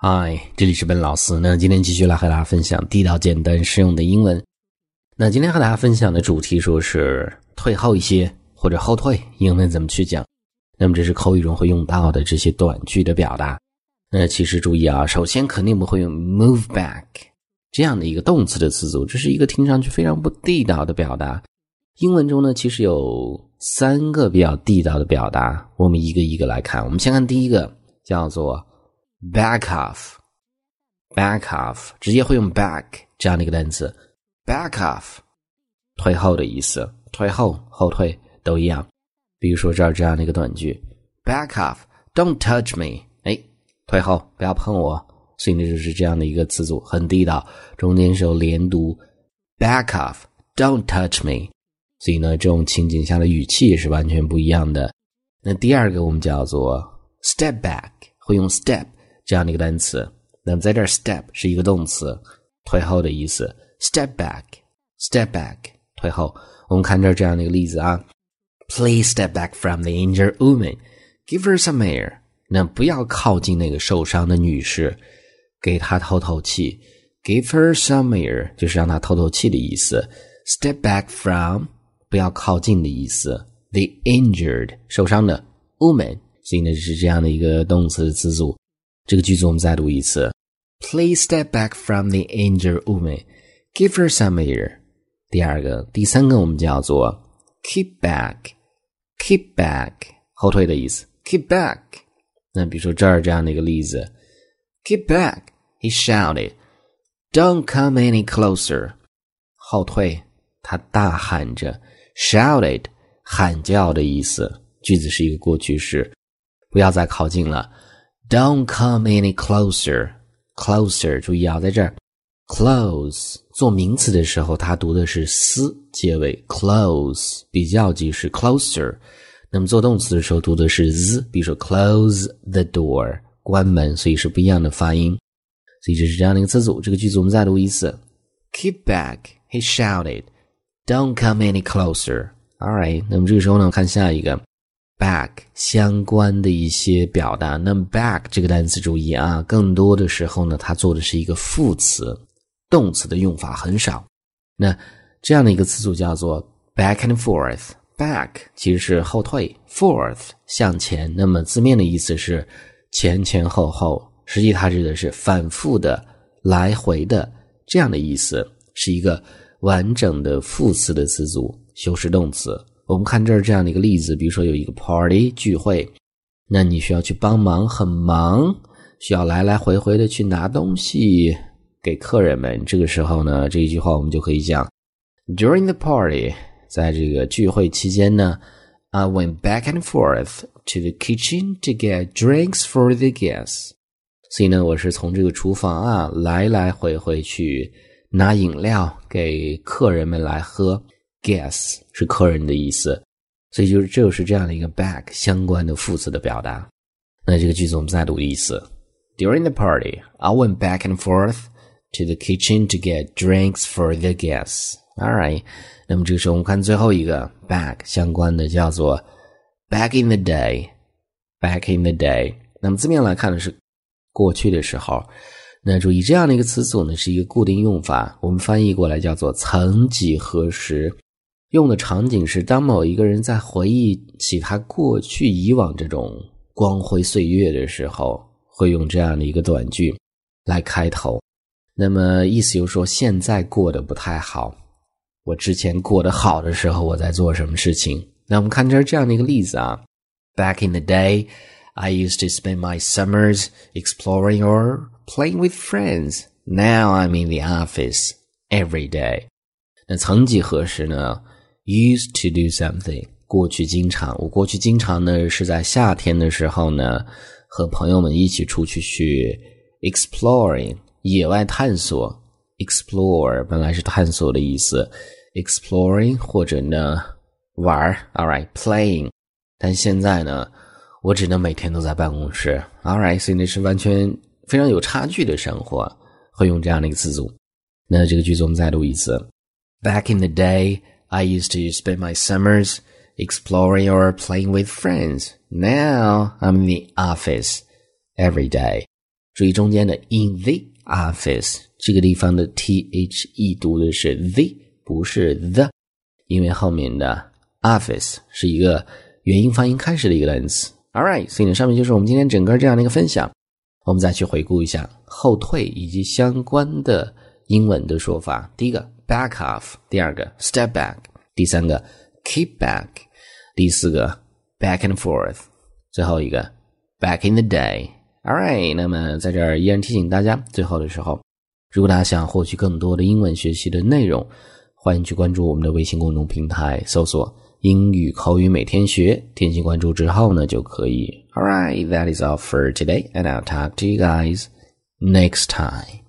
嗨，这里是本老师。那今天继续来和大家分享地道、简单、实用的英文。那今天和大家分享的主题说是退后一些或者后退，英文怎么去讲？那么这是口语中会用到的这些短句的表达。那其实注意啊，首先肯定不会用 move back 这样的一个动词的词组，这是一个听上去非常不地道的表达。英文中呢，其实有三个比较地道的表达，我们一个一个来看。我们先看第一个，叫做。Back off，back off，直接会用 back 这样的一个单词，back off，退后的意思，退后、后退都一样。比如说这儿这样的一个短句，back off，don't touch me，哎，退后，不要碰我。所以呢，就是这样的一个词组，很地道，中间是有连读，back off，don't touch me。所以呢，这种情景下的语气是完全不一样的。那第二个我们叫做 step back，会用 step。这样的一个单词，那么在这儿，step 是一个动词，退后的意思。Step back，step back，退后。我们看这这样的一个例子啊，Please step back from the injured woman，give her some air。那不要靠近那个受伤的女士，给她透透气。Give her some air 就是让她透透气的意思。Step back from 不要靠近的意思。The injured 受伤的 woman，所以呢是这样的一个动词词组。这个句子我们再读一次。Please step back from the injured woman. Give her some air. 第二个、第三个我们叫做 keep back, keep back 后退的意思。keep back。那比如说这儿这样的一个例子，keep back. He shouted, "Don't come any closer." 后退，他大喊着，shouted 喊叫的意思。句子是一个过去式，不要再靠近了。 Don't come any closer. Closer，注意啊，在这儿，close 做名词的时候，它读的是 s 结尾，close 比较级是 closer。那么做动词的时候读的是 z，比如说 close the door，关门，所以是不一样的发音。所以这是这样的一个词组。这个句子我们再读一次：Keep back, he shouted. Don't come any closer. All right，那么这个时候呢，看下一个。 Back 相关的一些表达，那么 back 这个单词注意啊，更多的时候呢，它做的是一个副词，动词的用法很少。那这样的一个词组叫做 back and forth。back 其实是后退，forth 向前。那么字面的意思是前前后后，实际它指的是反复的、来回的这样的意思，是一个完整的副词的词组，修饰动词。我们看这儿这样的一个例子，比如说有一个 party 聚会，那你需要去帮忙，很忙，需要来来回回的去拿东西给客人们。这个时候呢，这一句话我们就可以讲：During the party，在这个聚会期间呢，I went back and forth to the kitchen to get drinks for the guests。所以呢，我是从这个厨房啊来来回回去拿饮料给客人们来喝。Guess 是客人的意思，所以就是这就是这样的一个 back 相关的副词的表达。那这个句子我们再读一次：During the party, I went back and forth to the kitchen to get drinks for the guests. All right，那么这个时候我们看最后一个 back 相关的叫做 back in the day。back in the day，那么字面来看呢是过去的时候。那注意这样的一个词组呢是一个固定用法，我们翻译过来叫做曾几何时。用的场景是当某一个人在回忆起他过去以往这种光辉岁月的时候，会用这样的一个短句来开头。那么意思就是说，现在过得不太好。我之前过得好的时候，我在做什么事情？那我们看这儿这样的一个例子啊：Back in the day, I used to spend my summers exploring or playing with friends. Now I'm in the office every day. 那曾几何时呢？Used to do something，过去经常。我过去经常呢是在夏天的时候呢，和朋友们一起出去去 exploring 野外探索。Explore 本来是探索的意思，exploring 或者呢玩。All right，playing。但现在呢，我只能每天都在办公室。All right，所以那是完全非常有差距的生活，会用这样的一个词组。那这个句子我们再读一次：Back in the day。I used to spend my summers exploring or playing with friends. Now I'm in the office every day. 注意中间的 in the office 这个地方的 the 读的是 the，不是 the，因为后面的 office 是一个元音发音开始的一个单词。All right，所以呢，上面就是我们今天整个这样的一个分享。我们再去回顾一下后退以及相关的英文的说法。第一个 back off，第二个 step back，第三个 keep back，第四个 back and forth，最后一个 back in the day。All right，那么在这儿依然提醒大家，最后的时候，如果大家想获取更多的英文学习的内容，欢迎去关注我们的微信公众平台，搜索“英语口语每天学”，点击关注之后呢，就可以。All right, that is all for today, and I'll talk to you guys next time.